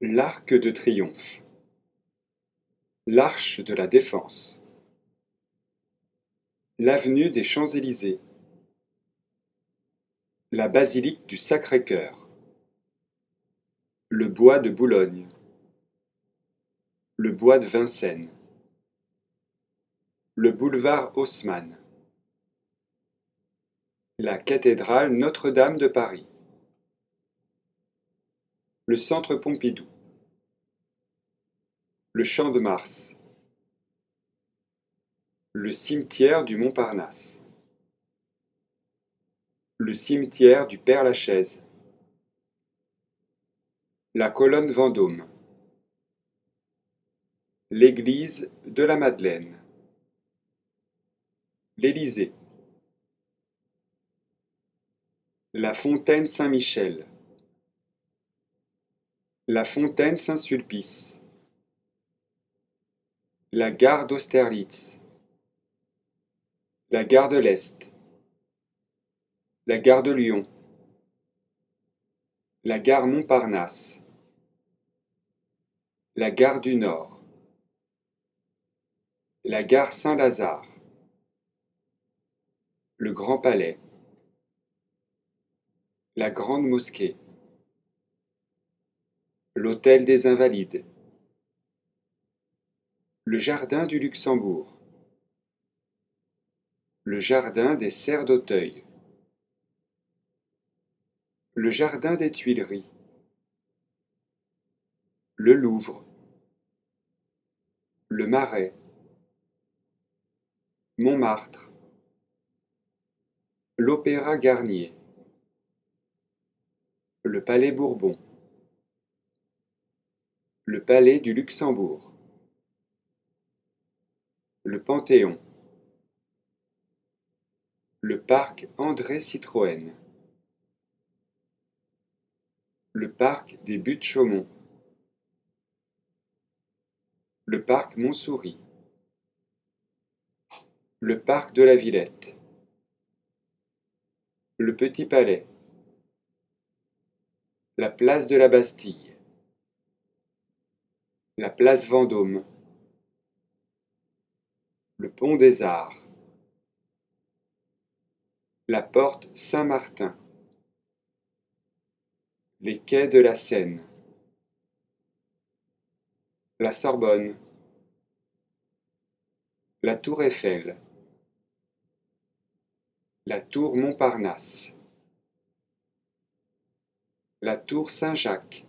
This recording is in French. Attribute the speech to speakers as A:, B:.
A: L'Arc de Triomphe. L'Arche de la Défense. L'avenue des Champs-Élysées. La basilique du Sacré-Cœur. Le bois de Boulogne. Le bois de Vincennes. Le boulevard Haussmann. La cathédrale Notre-Dame de Paris Le Centre Pompidou. Le Champ de Mars. Le cimetière du Montparnasse Le cimetière du Père-Lachaise La colonne Vendôme. L'église de la Madeleine. L'Élysée. La fontaine Saint-Michel La fontaine Saint-Sulpice. La gare d'Austerlitz. La gare de l'Est. La gare de Lyon. La gare Montparnasse. La gare du Nord. La gare Saint-Lazare. Le Grand Palais. La Grande Mosquée L'Hôtel des Invalides. Le Jardin du Luxembourg. Le Jardin des Serres d'Auteuil. Le Jardin des Tuileries. Le Louvre. Le Marais. Montmartre. L'Opéra Garnier. Le Palais Bourbon Palais du Luxembourg. Le Panthéon. Le Parc André-Citroën Le Parc des Buttes-Chaumont Le Parc Montsouris. Le Parc de la Villette. Le Petit Palais. La place de la Bastille La place Vendôme. Le pont des Arts. La porte Saint-Martin. Les quais de la Seine. La Sorbonne. La tour Eiffel. La tour Montparnasse. La tour Saint-Jacques